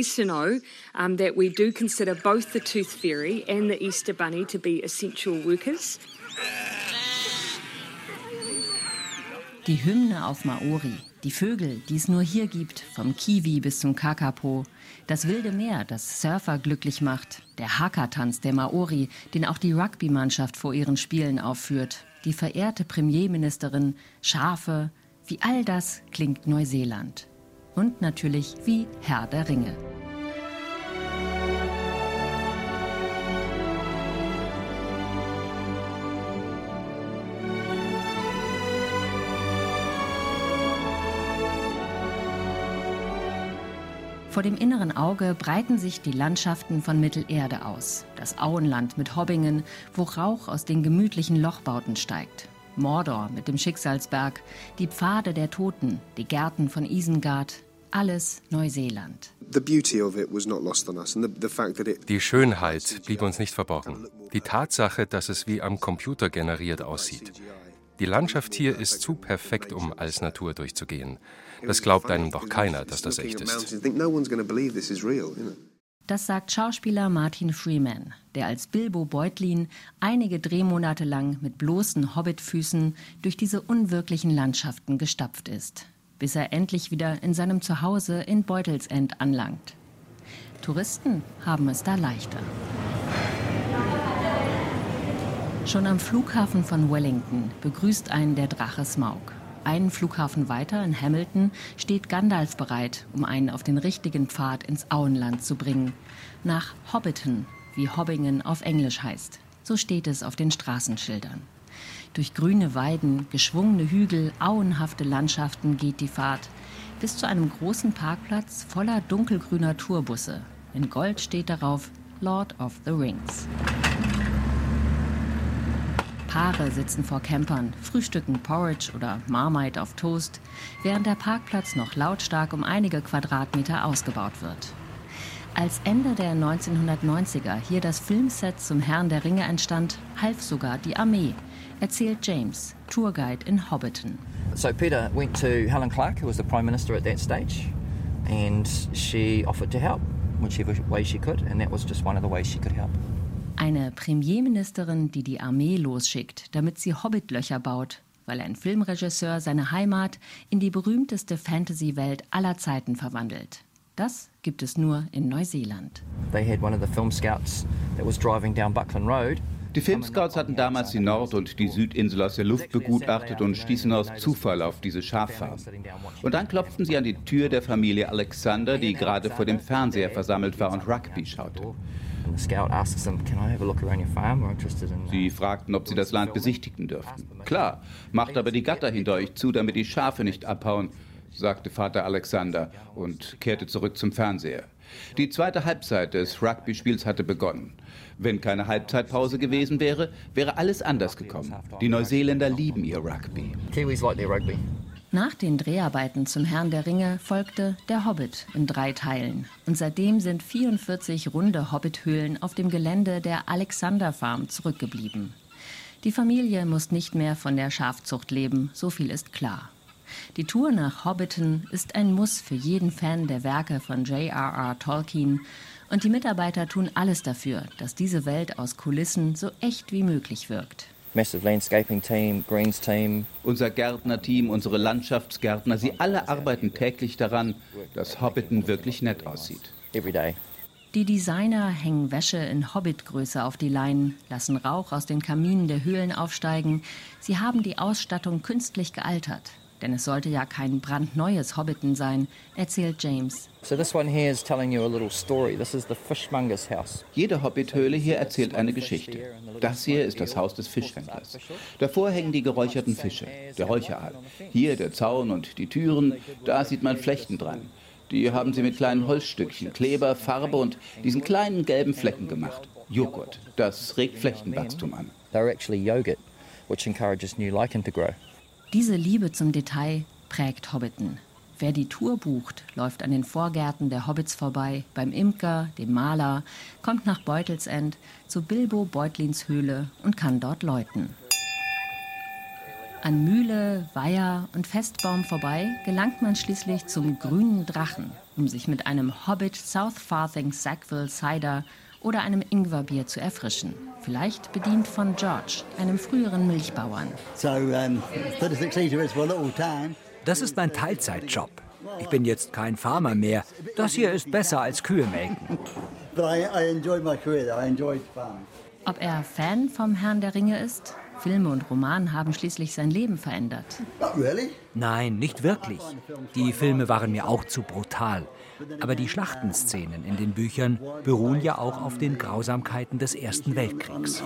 pleased to know um, that we do consider both the Tooth Fairy and the Easter Bunny to be essential workers. Die Hymne auf Maori, die Vögel, die es nur hier gibt, vom Kiwi bis zum Kakapo, das wilde Meer, das Surfer glücklich macht, der Haka-Tanz der Maori, den auch die Rugby-Mannschaft vor ihren Spielen aufführt, die verehrte Premierministerin, Schafe, wie all das klingt Neuseeland und natürlich wie Herr der Ringe. Vor dem inneren Auge breiten sich die Landschaften von Mittelerde aus. Das Auenland mit Hobbingen, wo Rauch aus den gemütlichen Lochbauten steigt. Mordor mit dem Schicksalsberg, die Pfade der Toten, die Gärten von Isengard, alles Neuseeland. Die Schönheit blieb uns nicht verborgen. Die Tatsache, dass es wie am Computer generiert aussieht. Die Landschaft hier ist zu perfekt, um als Natur durchzugehen. Das glaubt einem doch keiner, dass das echt ist. Das sagt Schauspieler Martin Freeman, der als Bilbo Beutlin einige Drehmonate lang mit bloßen Hobbitfüßen durch diese unwirklichen Landschaften gestapft ist bis er endlich wieder in seinem Zuhause in Beutelsend anlangt. Touristen haben es da leichter. Schon am Flughafen von Wellington begrüßt einen der Drache Smaug. Einen Flughafen weiter in Hamilton steht Gandalf bereit, um einen auf den richtigen Pfad ins Auenland zu bringen. Nach Hobbiton, wie Hobbingen auf Englisch heißt. So steht es auf den Straßenschildern. Durch grüne Weiden, geschwungene Hügel, auenhafte Landschaften geht die Fahrt bis zu einem großen Parkplatz voller dunkelgrüner Tourbusse. In Gold steht darauf Lord of the Rings. Paare sitzen vor Campern, frühstücken Porridge oder Marmite auf Toast, während der Parkplatz noch lautstark um einige Quadratmeter ausgebaut wird. Als Ende der 1990er hier das Filmset zum Herrn der Ringe entstand, half sogar die Armee, erzählt James, Tourguide in Hobbiton. So Peter went to Helen Clark, who was the Prime Minister at that stage, and she offered to help whichever way she could, and that was just one of the ways she could help. Eine Premierministerin, die die Armee losschickt, damit sie Hobbitlöcher baut, weil ein Filmregisseur seine Heimat in die berühmteste Fantasy-Welt aller Zeiten verwandelt. Das gibt es nur in Neuseeland. They had one of the film scouts that was driving down Buckland Road die Filmscouts hatten damals die Nord- und die Südinsel aus der Luft begutachtet und stießen aus Zufall auf diese Schaffarm. Und dann klopften sie an die Tür der Familie Alexander, die gerade vor dem Fernseher versammelt war und Rugby schaute. Sie fragten, ob sie das Land besichtigen dürften. Klar, macht aber die Gatter hinter euch zu, damit die Schafe nicht abhauen, sagte Vater Alexander und kehrte zurück zum Fernseher. Die zweite Halbzeit des Rugby-Spiels hatte begonnen. Wenn keine Halbzeitpause gewesen wäre, wäre alles anders gekommen. Die Neuseeländer lieben ihr Rugby. Nach den Dreharbeiten zum Herrn der Ringe folgte Der Hobbit in drei Teilen. Und seitdem sind 44 runde Hobbithöhlen auf dem Gelände der Alexander Farm zurückgeblieben. Die Familie muss nicht mehr von der Schafzucht leben, so viel ist klar. Die Tour nach Hobbiton ist ein Muss für jeden Fan der Werke von J.R.R. Tolkien und die Mitarbeiter tun alles dafür, dass diese Welt aus Kulissen so echt wie möglich wirkt. Massive Landscaping Team, Greens Team. Unser Gärtnerteam, unsere Landschaftsgärtner, sie alle arbeiten täglich daran, dass Hobbiton wirklich nett aussieht. Every day. Die Designer hängen Wäsche in Hobbitgröße auf die Leinen, lassen Rauch aus den Kaminen der Höhlen aufsteigen. Sie haben die Ausstattung künstlich gealtert. Denn es sollte ja kein brandneues Hobbiton sein, erzählt James. So this one here is telling you a little story. This is the fishmonger's house. Jede Hobbithöhle hier erzählt eine Geschichte. Das hier ist das Haus des Fischhändlers. Davor hängen die geräucherten Fische, der Räucheraal. Hier der Zaun und die Türen, da sieht man Flechten dran. Die haben sie mit kleinen Holzstückchen, Kleber, Farbe und diesen kleinen gelben Flecken gemacht. Joghurt, das regt Flechtenwachstum an. They're actually yogurt, which encourages new lichen to grow. Diese Liebe zum Detail prägt Hobbiton. Wer die Tour bucht, läuft an den Vorgärten der Hobbits vorbei, beim Imker, dem Maler, kommt nach Beutelsend zu Bilbo Beutlins Höhle und kann dort läuten. An Mühle, Weiher und Festbaum vorbei gelangt man schließlich zum grünen Drachen, um sich mit einem Hobbit South Farthing Sackville Cider oder einem Ingwerbier zu erfrischen. Vielleicht bedient von George, einem früheren Milchbauern. Das ist mein Teilzeitjob. Ich bin jetzt kein Farmer mehr. Das hier ist besser als Kühe melken. Ob er Fan vom Herrn der Ringe ist? Filme und Roman haben schließlich sein Leben verändert. Nein, nicht wirklich. Die Filme waren mir auch zu brutal. Aber die Schlachtenszenen in den Büchern beruhen ja auch auf den Grausamkeiten des Ersten Weltkriegs.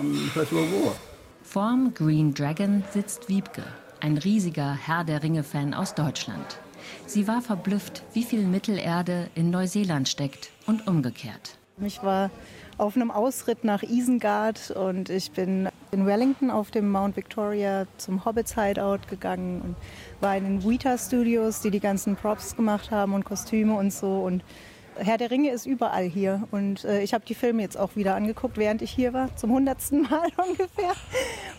Vorm Green Dragon sitzt Wiebke, ein riesiger Herr der Ringe-Fan aus Deutschland. Sie war verblüfft, wie viel Mittelerde in Neuseeland steckt und umgekehrt. Ich war auf einem Ausritt nach Isengard und ich bin in Wellington auf dem Mount Victoria zum Hobbits Hideout gegangen und war in den Weta Studios, die die ganzen Props gemacht haben und Kostüme und so und Herr der Ringe ist überall hier und äh, ich habe die Filme jetzt auch wieder angeguckt, während ich hier war, zum hundertsten Mal ungefähr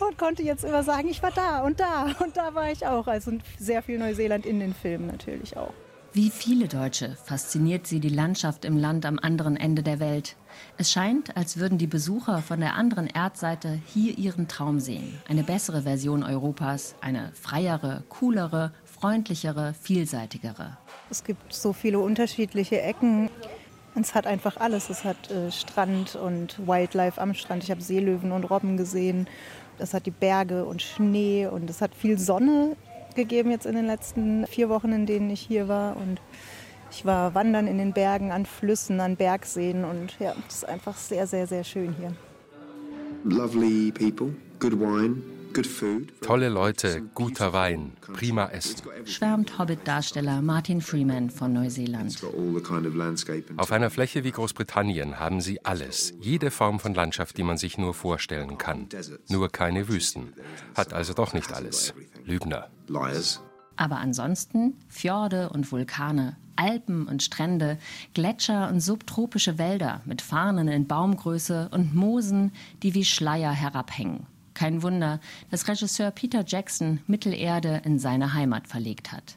und konnte jetzt immer sagen, ich war da und da und da war ich auch. Also sehr viel Neuseeland in den Filmen natürlich auch. Wie viele Deutsche fasziniert sie die Landschaft im Land am anderen Ende der Welt. Es scheint, als würden die Besucher von der anderen Erdseite hier ihren Traum sehen. Eine bessere Version Europas, eine freiere, coolere, freundlichere, vielseitigere. Es gibt so viele unterschiedliche Ecken. Es hat einfach alles. Es hat äh, Strand und Wildlife am Strand. Ich habe Seelöwen und Robben gesehen. Es hat die Berge und Schnee und es hat viel Sonne gegeben jetzt in den letzten vier Wochen, in denen ich hier war. Und ich war wandern in den Bergen, an Flüssen, an Bergseen und ja, es ist einfach sehr, sehr, sehr schön hier. Lovely people, good wine, Tolle Leute, guter Wein, prima Essen. Schwärmt Hobbit-Darsteller Martin Freeman von Neuseeland. Auf einer Fläche wie Großbritannien haben sie alles, jede Form von Landschaft, die man sich nur vorstellen kann. Nur keine Wüsten. Hat also doch nicht alles. Lügner. Aber ansonsten Fjorde und Vulkane, Alpen und Strände, Gletscher und subtropische Wälder mit Farnen in Baumgröße und Moosen, die wie Schleier herabhängen. Kein Wunder, dass Regisseur Peter Jackson Mittelerde in seine Heimat verlegt hat.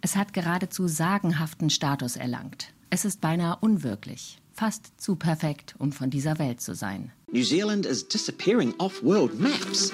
Es hat geradezu sagenhaften Status erlangt. Es ist beinahe unwirklich, fast zu perfekt, um von dieser Welt zu sein. New Zealand is disappearing off world maps.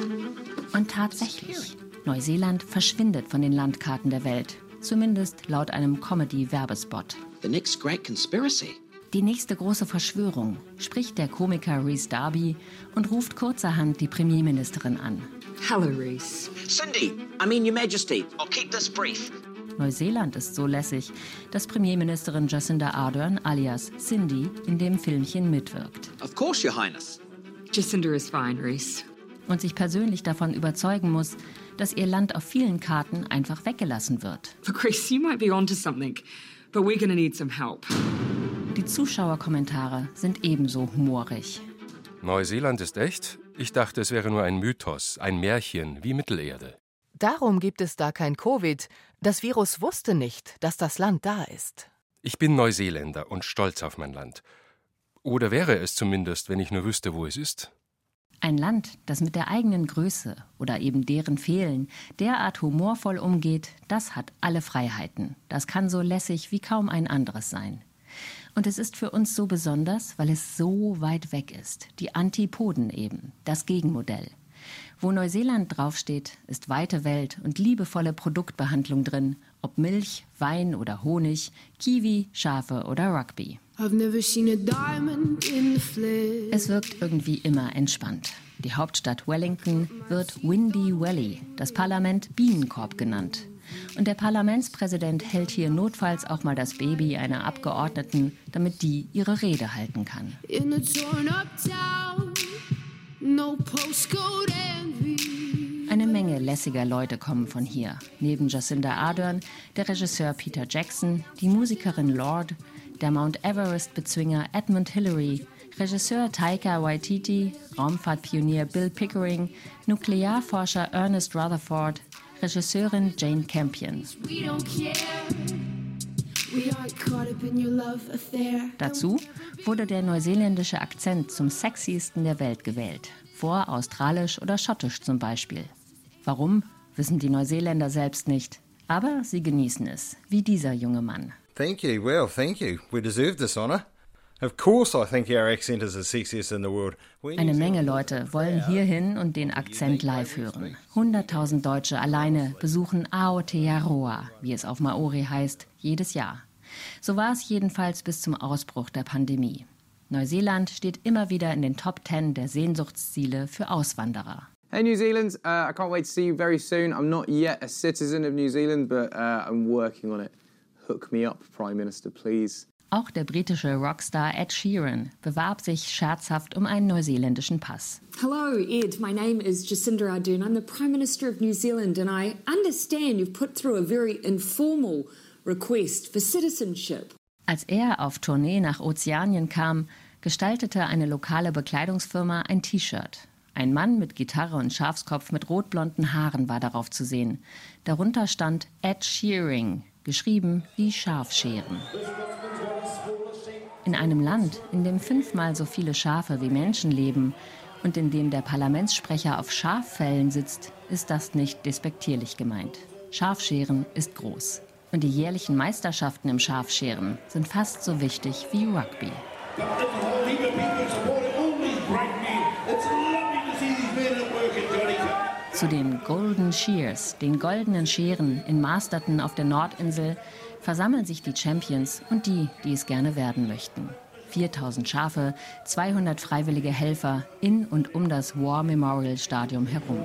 Und tatsächlich, Neuseeland verschwindet von den Landkarten der Welt, zumindest laut einem Comedy-Werbespot. The next great conspiracy die nächste große Verschwörung, spricht der Komiker Reese Darby und ruft kurzerhand die Premierministerin an. Hello, Reese. Cindy, I mean, Your Majesty, I'll keep this brief. Neuseeland ist so lässig, dass Premierministerin Jacinda Ardern alias Cindy in dem Filmchen mitwirkt. Of course, Your Highness. Jacinda is fine, Reese. Und sich persönlich davon überzeugen muss, dass ihr Land auf vielen Karten einfach weggelassen wird. Look, Reese, you might be onto something, but we're gonna need some help. Die Zuschauerkommentare sind ebenso humorig. Neuseeland ist echt? Ich dachte, es wäre nur ein Mythos, ein Märchen wie Mittelerde. Darum gibt es da kein Covid. Das Virus wusste nicht, dass das Land da ist. Ich bin Neuseeländer und stolz auf mein Land. Oder wäre es zumindest, wenn ich nur wüsste, wo es ist. Ein Land, das mit der eigenen Größe oder eben deren Fehlen derart humorvoll umgeht, das hat alle Freiheiten. Das kann so lässig wie kaum ein anderes sein. Und es ist für uns so besonders, weil es so weit weg ist. Die Antipoden eben, das Gegenmodell. Wo Neuseeland draufsteht, ist weite Welt und liebevolle Produktbehandlung drin, ob Milch, Wein oder Honig, Kiwi, Schafe oder Rugby. Es wirkt irgendwie immer entspannt. Die Hauptstadt Wellington wird Windy Valley, das Parlament Bienenkorb genannt. Und der Parlamentspräsident hält hier notfalls auch mal das Baby einer Abgeordneten, damit die ihre Rede halten kann. Eine Menge lässiger Leute kommen von hier. Neben Jacinda Ardern, der Regisseur Peter Jackson, die Musikerin Lord, der Mount Everest-Bezwinger Edmund Hillary, Regisseur Taika Waititi, Raumfahrtpionier Bill Pickering, Nuklearforscher Ernest Rutherford, Regisseurin Jane Campion. Dazu wurde der neuseeländische Akzent zum sexiesten der Welt gewählt, vor australisch oder schottisch zum Beispiel. Warum, wissen die Neuseeländer selbst nicht. Aber sie genießen es, wie dieser junge Mann. Thank you. Well, thank you. We deserve this honor. Eine Menge Leute wollen hierhin und den Akzent live hören. 100.000 Deutsche alleine besuchen Aotearoa, wie es auf Maori heißt, jedes Jahr. So war es jedenfalls bis zum Ausbruch der Pandemie. Neuseeland steht immer wieder in den Top 10 der Sehnsuchtsziele für Auswanderer. Hey New Zealand, uh, I can't wait to see you very soon. I'm not yet a citizen of New Zealand, but uh, I'm working on it. Hook me up, Prime Minister, please. Auch der britische Rockstar Ed Sheeran bewarb sich scherzhaft um einen neuseeländischen Pass. Hello, Ed. My name is Jacinda Ardern. I'm the Prime Minister of New Zealand, and I understand you've put through a very informal request for citizenship. Als er auf Tournee nach Ozeanien kam, gestaltete eine lokale Bekleidungsfirma ein T-Shirt. Ein Mann mit Gitarre und Schafskopf mit rotblonden Haaren war darauf zu sehen. Darunter stand Ed Shearing, geschrieben wie Schafscheren. In einem Land, in dem fünfmal so viele Schafe wie Menschen leben und in dem der Parlamentssprecher auf Schaffällen sitzt, ist das nicht despektierlich gemeint. Schafscheren ist groß. Und die jährlichen Meisterschaften im Schafscheren sind fast so wichtig wie Rugby. Zu den Golden Shears, den goldenen Scheren in Masterton auf der Nordinsel, versammeln sich die Champions und die, die es gerne werden möchten. 4000 Schafe, 200 freiwillige Helfer in und um das War Memorial Stadium herum.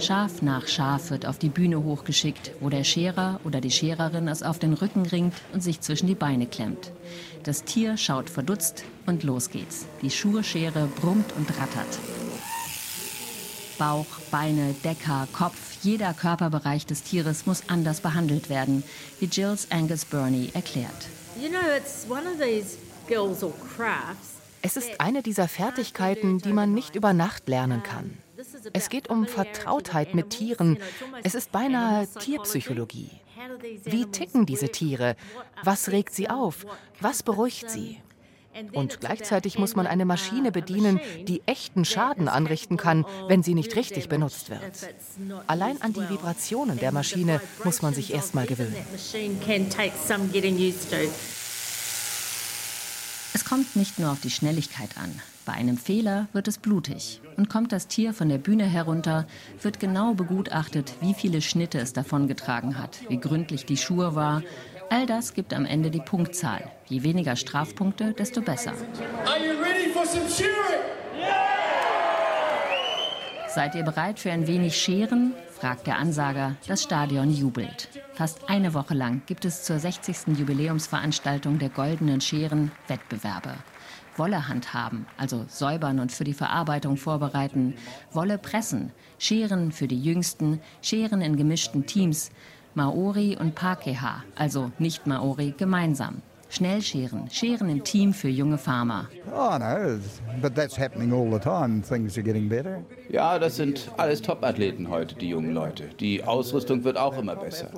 Schaf nach Schaf wird auf die Bühne hochgeschickt, wo der Scherer oder die Schererin es auf den Rücken ringt und sich zwischen die Beine klemmt. Das Tier schaut verdutzt und los geht's. Die Schurschere brummt und rattert. Bauch, Beine, Decker, Kopf, jeder Körperbereich des Tieres muss anders behandelt werden, wie Jills Angus Burney erklärt. Es ist eine dieser Fertigkeiten, die man nicht über Nacht lernen kann. Es geht um Vertrautheit mit Tieren. Es ist beinahe Tierpsychologie. Wie ticken diese Tiere? Was regt sie auf? Was beruhigt sie? Und gleichzeitig muss man eine Maschine bedienen, die echten Schaden anrichten kann, wenn sie nicht richtig benutzt wird. Allein an die Vibrationen der Maschine muss man sich erst mal gewöhnen. Es kommt nicht nur auf die Schnelligkeit an. Bei einem Fehler wird es blutig. Und kommt das Tier von der Bühne herunter, wird genau begutachtet, wie viele Schnitte es davongetragen hat, wie gründlich die Schuhe war, All das gibt am Ende die Punktzahl. Je weniger Strafpunkte, desto besser. Seid ihr bereit für ein wenig Scheren? fragt der Ansager. Das Stadion jubelt. Fast eine Woche lang gibt es zur 60. Jubiläumsveranstaltung der Goldenen Scheren Wettbewerbe. Wolle handhaben, also säubern und für die Verarbeitung vorbereiten, Wolle pressen, Scheren für die Jüngsten, Scheren in gemischten Teams, Maori und Pakeha, also nicht Maori, gemeinsam. Schnell scheren, scheren im Team für junge Farmer. Oh no, but that's happening all the time. Things are getting better. Ja, das sind alles Top-Athleten heute, die jungen Leute. Die Ausrüstung wird auch immer besser.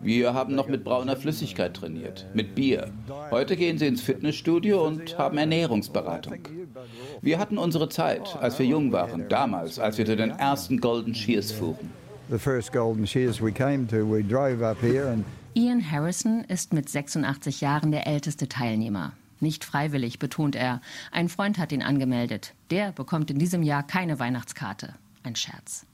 Wir haben noch mit brauner Flüssigkeit trainiert, mit Bier. Heute gehen sie ins Fitnessstudio und haben Ernährungsberatung. Wir hatten unsere Zeit, als wir jung waren, damals, als wir zu den ersten Golden Shears fuhren the first golden shears we came to, we drove up here and Ian Harrison ist mit 86 Jahren der älteste Teilnehmer. Nicht freiwillig, betont er. Ein Freund hat ihn angemeldet. Der bekommt in diesem Jahr keine Weihnachtskarte. Ein Scherz.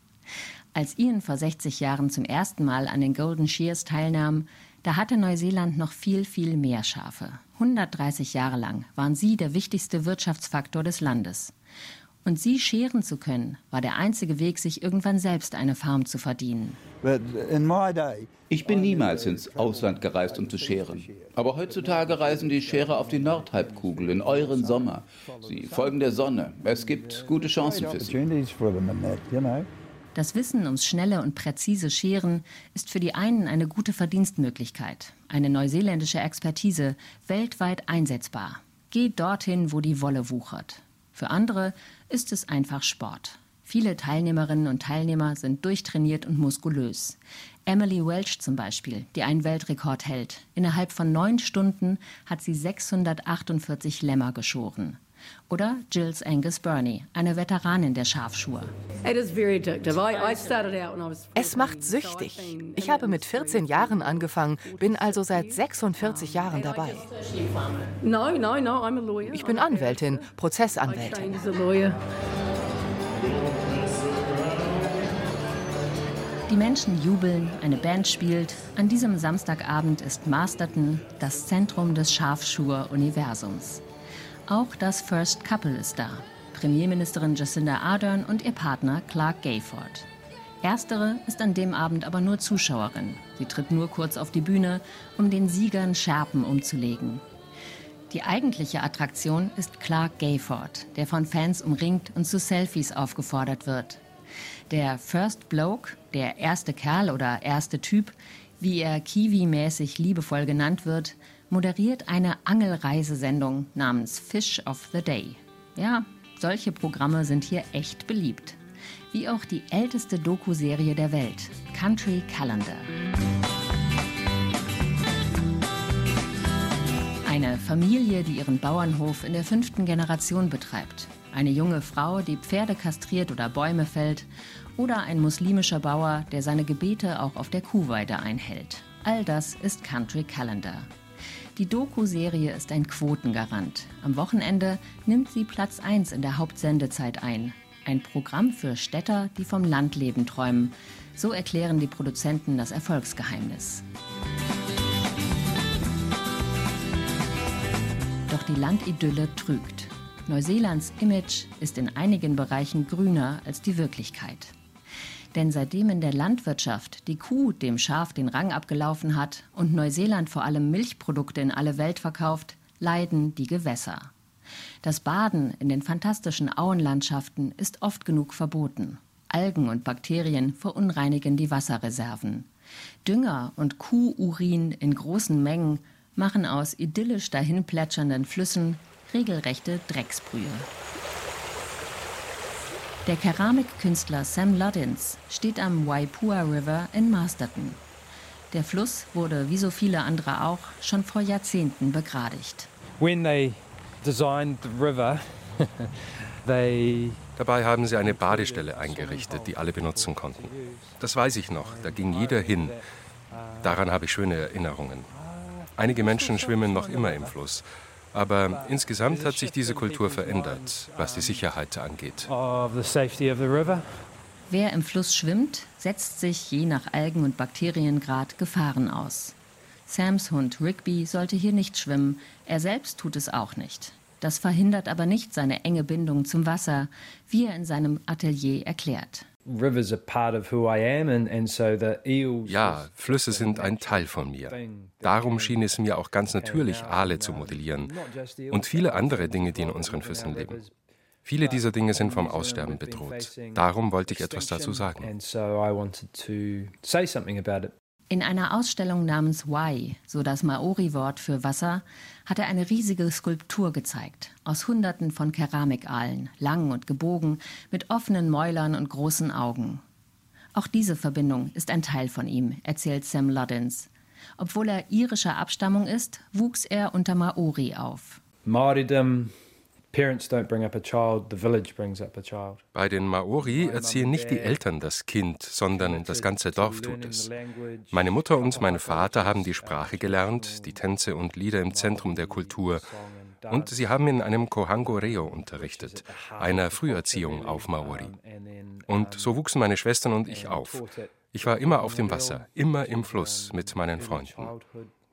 Als Ian vor 60 Jahren zum ersten Mal an den Golden Shears teilnahm, da hatte Neuseeland noch viel, viel mehr Schafe. 130 Jahre lang waren sie der wichtigste Wirtschaftsfaktor des Landes. Und sie scheren zu können, war der einzige Weg, sich irgendwann selbst eine Farm zu verdienen. Ich bin niemals ins Ausland gereist, um zu scheren. Aber heutzutage reisen die Scherer auf die Nordhalbkugel in euren Sommer. Sie folgen der Sonne. Es gibt gute Chancen für sie. Das Wissen ums schnelle und präzise Scheren ist für die einen eine gute Verdienstmöglichkeit, eine neuseeländische Expertise, weltweit einsetzbar. Geht dorthin, wo die Wolle wuchert. Für andere ist es einfach Sport. Viele Teilnehmerinnen und Teilnehmer sind durchtrainiert und muskulös. Emily Welch zum Beispiel, die einen Weltrekord hält. Innerhalb von neun Stunden hat sie 648 Lämmer geschoren. Oder Jills Angus Burney, eine Veteranin der Schafschuhe. Es macht süchtig. Ich habe mit 14 Jahren angefangen, bin also seit 46 Jahren dabei. Ich bin Anwältin, Prozessanwältin. Die Menschen jubeln, eine Band spielt. An diesem Samstagabend ist Masterton das Zentrum des Schafschuhe-Universums. Auch das First Couple ist da. Premierministerin Jacinda Ardern und ihr Partner Clark Gayford. Erstere ist an dem Abend aber nur Zuschauerin. Sie tritt nur kurz auf die Bühne, um den Siegern Schärpen umzulegen. Die eigentliche Attraktion ist Clark Gayford, der von Fans umringt und zu Selfies aufgefordert wird. Der First Bloke, der erste Kerl oder erste Typ, wie er Kiwi-mäßig liebevoll genannt wird, moderiert eine Angelreisesendung namens Fish of the Day. Ja, solche Programme sind hier echt beliebt. Wie auch die älteste Doku-Serie der Welt, Country Calendar. Eine Familie, die ihren Bauernhof in der fünften Generation betreibt. Eine junge Frau, die Pferde kastriert oder Bäume fällt. Oder ein muslimischer Bauer, der seine Gebete auch auf der Kuhweide einhält. All das ist Country Calendar. Die Doku-Serie ist ein Quotengarant. Am Wochenende nimmt sie Platz 1 in der Hauptsendezeit ein. Ein Programm für Städter, die vom Landleben träumen. So erklären die Produzenten das Erfolgsgeheimnis. Doch die Landidylle trügt. Neuseelands Image ist in einigen Bereichen grüner als die Wirklichkeit. Denn seitdem in der Landwirtschaft die Kuh dem Schaf den Rang abgelaufen hat und Neuseeland vor allem Milchprodukte in alle Welt verkauft, leiden die Gewässer. Das Baden in den fantastischen Auenlandschaften ist oft genug verboten. Algen und Bakterien verunreinigen die Wasserreserven. Dünger und Kuhurin in großen Mengen machen aus idyllisch dahinplätschernden Flüssen regelrechte Drecksbrühe. Der Keramikkünstler Sam Luddins steht am Waipua River in Masterton. Der Fluss wurde, wie so viele andere auch, schon vor Jahrzehnten begradigt. When they designed the river, they Dabei haben sie eine Badestelle eingerichtet, die alle benutzen konnten. Das weiß ich noch, da ging jeder hin. Daran habe ich schöne Erinnerungen. Einige Menschen schwimmen noch immer im Fluss. Aber insgesamt hat sich diese Kultur verändert, was die Sicherheit angeht. Wer im Fluss schwimmt, setzt sich je nach Algen- und Bakteriengrad Gefahren aus. Sams Hund Rigby sollte hier nicht schwimmen, er selbst tut es auch nicht. Das verhindert aber nicht seine enge Bindung zum Wasser, wie er in seinem Atelier erklärt. Ja, Flüsse sind ein Teil von mir. Darum schien es mir auch ganz natürlich, Aale zu modellieren und viele andere Dinge, die in unseren Flüssen leben. Viele dieser Dinge sind vom Aussterben bedroht. Darum wollte ich etwas dazu sagen. In einer Ausstellung namens Wai, so das Maori-Wort für Wasser, hat er eine riesige Skulptur gezeigt, aus Hunderten von Keramikaalen, lang und gebogen, mit offenen Mäulern und großen Augen. Auch diese Verbindung ist ein Teil von ihm, erzählt Sam Luddins. Obwohl er irischer Abstammung ist, wuchs er unter Maori auf. Maoridom bei den Maori erziehen nicht die Eltern das Kind, sondern das ganze Dorf tut es. Meine Mutter und mein Vater haben die Sprache gelernt, die Tänze und Lieder im Zentrum der Kultur. Und sie haben in einem Kohango Reo unterrichtet, einer Früherziehung auf Maori. Und so wuchsen meine Schwestern und ich auf. Ich war immer auf dem Wasser, immer im Fluss mit meinen Freunden.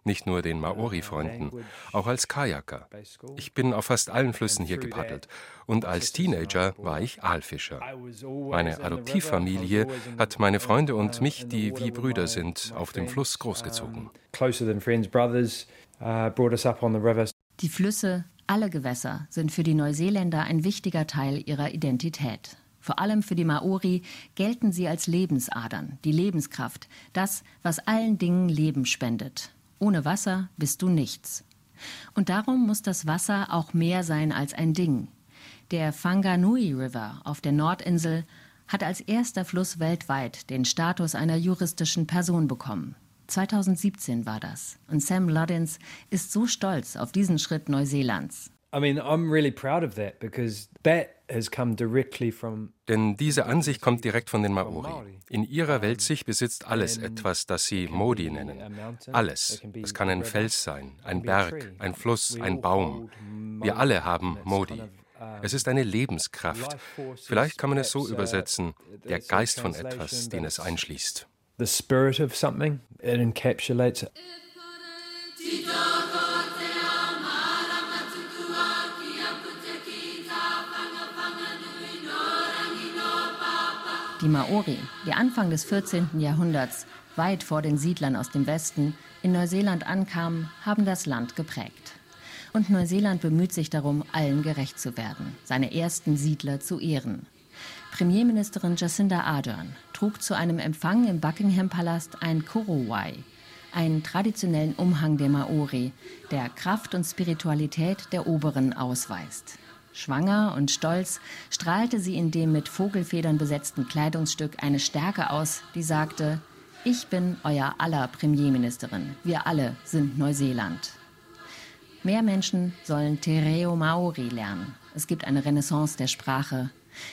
Nicht nur den Maori-Freunden, auch als Kajaker. Ich bin auf fast allen Flüssen hier gepaddelt. Und als Teenager war ich Aalfischer. Meine Adoptivfamilie hat meine Freunde und mich, die wie Brüder sind, auf dem Fluss großgezogen. Die Flüsse, alle Gewässer sind für die Neuseeländer ein wichtiger Teil ihrer Identität. Vor allem für die Maori gelten sie als Lebensadern, die Lebenskraft, das, was allen Dingen Leben spendet. Ohne Wasser bist du nichts. Und darum muss das Wasser auch mehr sein als ein Ding. Der Whanganui River auf der Nordinsel hat als erster Fluss weltweit den Status einer juristischen Person bekommen. 2017 war das. Und Sam Luddins ist so stolz auf diesen Schritt Neuseelands. I mean, I'm really proud of that because that denn diese Ansicht kommt direkt von den Maori. In ihrer Weltsicht besitzt alles etwas, das sie Modi nennen. Alles. Es kann ein Fels sein, ein Berg, ein Fluss, ein Baum. Wir alle haben Modi. Es ist eine Lebenskraft. Vielleicht kann man es so übersetzen, der Geist von etwas, den es einschließt. The spirit of something, it encapsulates it. Die Maori, die Anfang des 14. Jahrhunderts, weit vor den Siedlern aus dem Westen, in Neuseeland ankamen, haben das Land geprägt. Und Neuseeland bemüht sich darum, allen gerecht zu werden, seine ersten Siedler zu ehren. Premierministerin Jacinda Ardern trug zu einem Empfang im Buckingham-Palast ein Korowai, einen traditionellen Umhang der Maori, der Kraft und Spiritualität der Oberen ausweist. Schwanger und stolz strahlte sie in dem mit Vogelfedern besetzten Kleidungsstück eine Stärke aus, die sagte, ich bin euer aller Premierministerin, wir alle sind Neuseeland. Mehr Menschen sollen Tereo Maori lernen. Es gibt eine Renaissance der Sprache.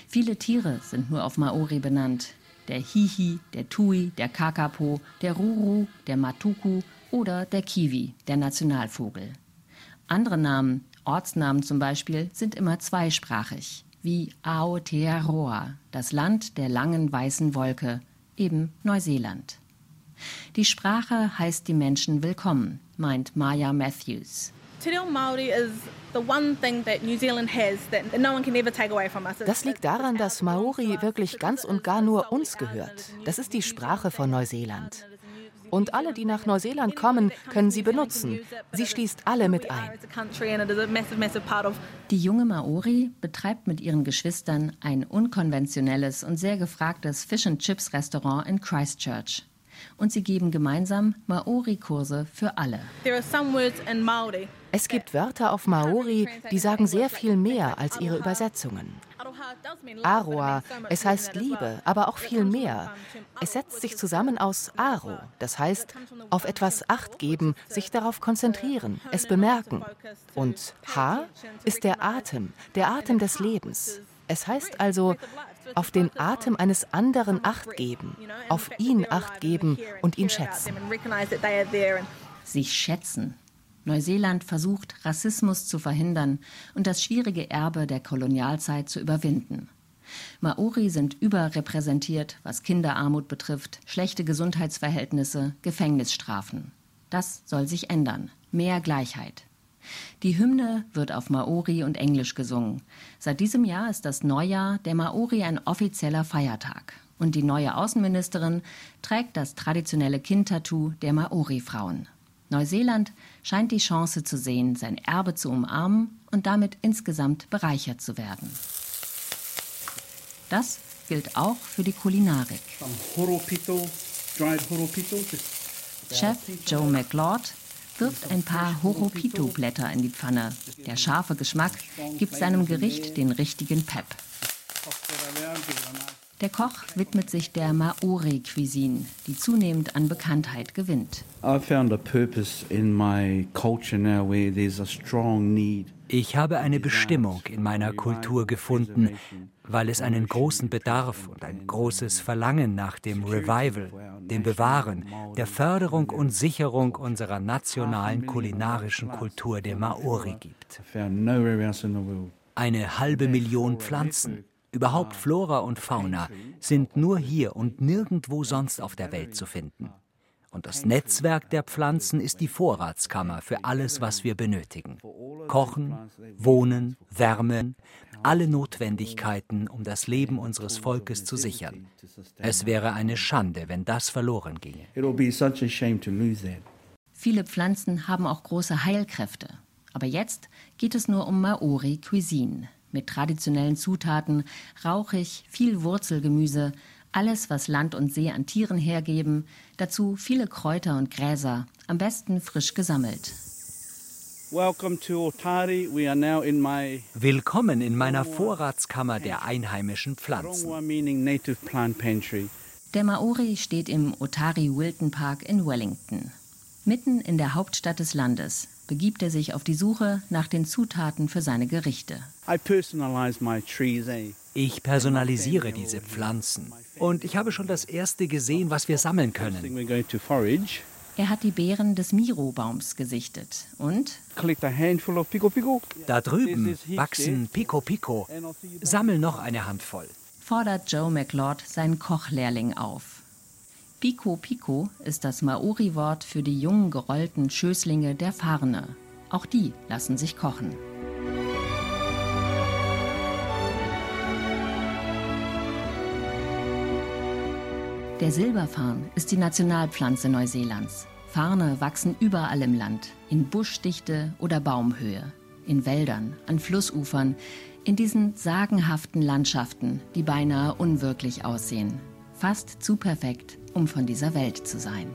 Viele Tiere sind nur auf Maori benannt. Der Hihi, der Tui, der Kakapo, der Ruru, der Matuku oder der Kiwi, der Nationalvogel. Andere Namen Ortsnamen zum Beispiel sind immer zweisprachig, wie Aotearoa, das Land der langen weißen Wolke, eben Neuseeland. Die Sprache heißt die Menschen willkommen, meint Maya Matthews. Das liegt daran, dass Maori wirklich ganz und gar nur uns gehört. Das ist die Sprache von Neuseeland. Und alle, die nach Neuseeland kommen, können sie benutzen. Sie schließt alle mit ein. Die junge Maori betreibt mit ihren Geschwistern ein unkonventionelles und sehr gefragtes Fish-and-Chips-Restaurant in Christchurch. Und sie geben gemeinsam Maori-Kurse für alle. Es gibt Wörter auf Maori, die sagen sehr viel mehr als ihre Übersetzungen. Aroa, es heißt Liebe, aber auch viel mehr. Es setzt sich zusammen aus Aro, das heißt auf etwas Acht geben, sich darauf konzentrieren, es bemerken. Und Ha ist der Atem, der Atem des Lebens. Es heißt also auf den Atem eines anderen Acht geben, auf ihn Acht geben und ihn schätzen. Sich schätzen. Neuseeland versucht, Rassismus zu verhindern und das schwierige Erbe der Kolonialzeit zu überwinden. Maori sind überrepräsentiert, was Kinderarmut betrifft, schlechte Gesundheitsverhältnisse, Gefängnisstrafen. Das soll sich ändern. Mehr Gleichheit. Die Hymne wird auf Maori und Englisch gesungen. Seit diesem Jahr ist das Neujahr der Maori ein offizieller Feiertag. Und die neue Außenministerin trägt das traditionelle Kindtattoo der Maori-Frauen. Neuseeland scheint die Chance zu sehen, sein Erbe zu umarmen und damit insgesamt bereichert zu werden. Das gilt auch für die Kulinarik. Chef Joe McLeod wirft ein paar Horopito-Blätter in die Pfanne. Der scharfe Geschmack gibt seinem Gericht den richtigen Pep. Der Koch widmet sich der Maori-Cuisine, die zunehmend an Bekanntheit gewinnt. Ich habe eine Bestimmung in meiner Kultur gefunden, weil es einen großen Bedarf und ein großes Verlangen nach dem Revival, dem Bewahren, der Förderung und Sicherung unserer nationalen kulinarischen Kultur der Maori gibt. Eine halbe Million Pflanzen, Überhaupt Flora und Fauna sind nur hier und nirgendwo sonst auf der Welt zu finden. Und das Netzwerk der Pflanzen ist die Vorratskammer für alles, was wir benötigen. Kochen, Wohnen, Wärmen, alle Notwendigkeiten, um das Leben unseres Volkes zu sichern. Es wäre eine Schande, wenn das verloren ginge. Viele Pflanzen haben auch große Heilkräfte. Aber jetzt geht es nur um Maori Cuisine mit traditionellen Zutaten, rauchig, viel Wurzelgemüse, alles, was Land und See an Tieren hergeben, dazu viele Kräuter und Gräser, am besten frisch gesammelt. Willkommen in meiner Vorratskammer der einheimischen Pflanzen. Der Maori steht im Otari Wilton Park in Wellington. Mitten in der Hauptstadt des Landes begibt er sich auf die Suche nach den Zutaten für seine Gerichte. Ich personalisiere diese Pflanzen und ich habe schon das erste gesehen, was wir sammeln können. Er hat die Beeren des Miro-Baums gesichtet und da drüben wachsen Pico Pico. Sammel noch eine Handvoll. Fordert Joe McLeod seinen Kochlehrling auf. Pico Pico ist das Maori-Wort für die jungen gerollten Schößlinge der Farne. Auch die lassen sich kochen. Der Silberfarn ist die Nationalpflanze Neuseelands. Farne wachsen überall im Land, in Buschdichte oder Baumhöhe, in Wäldern, an Flussufern, in diesen sagenhaften Landschaften, die beinahe unwirklich aussehen. Fast zu perfekt, um von dieser Welt zu sein.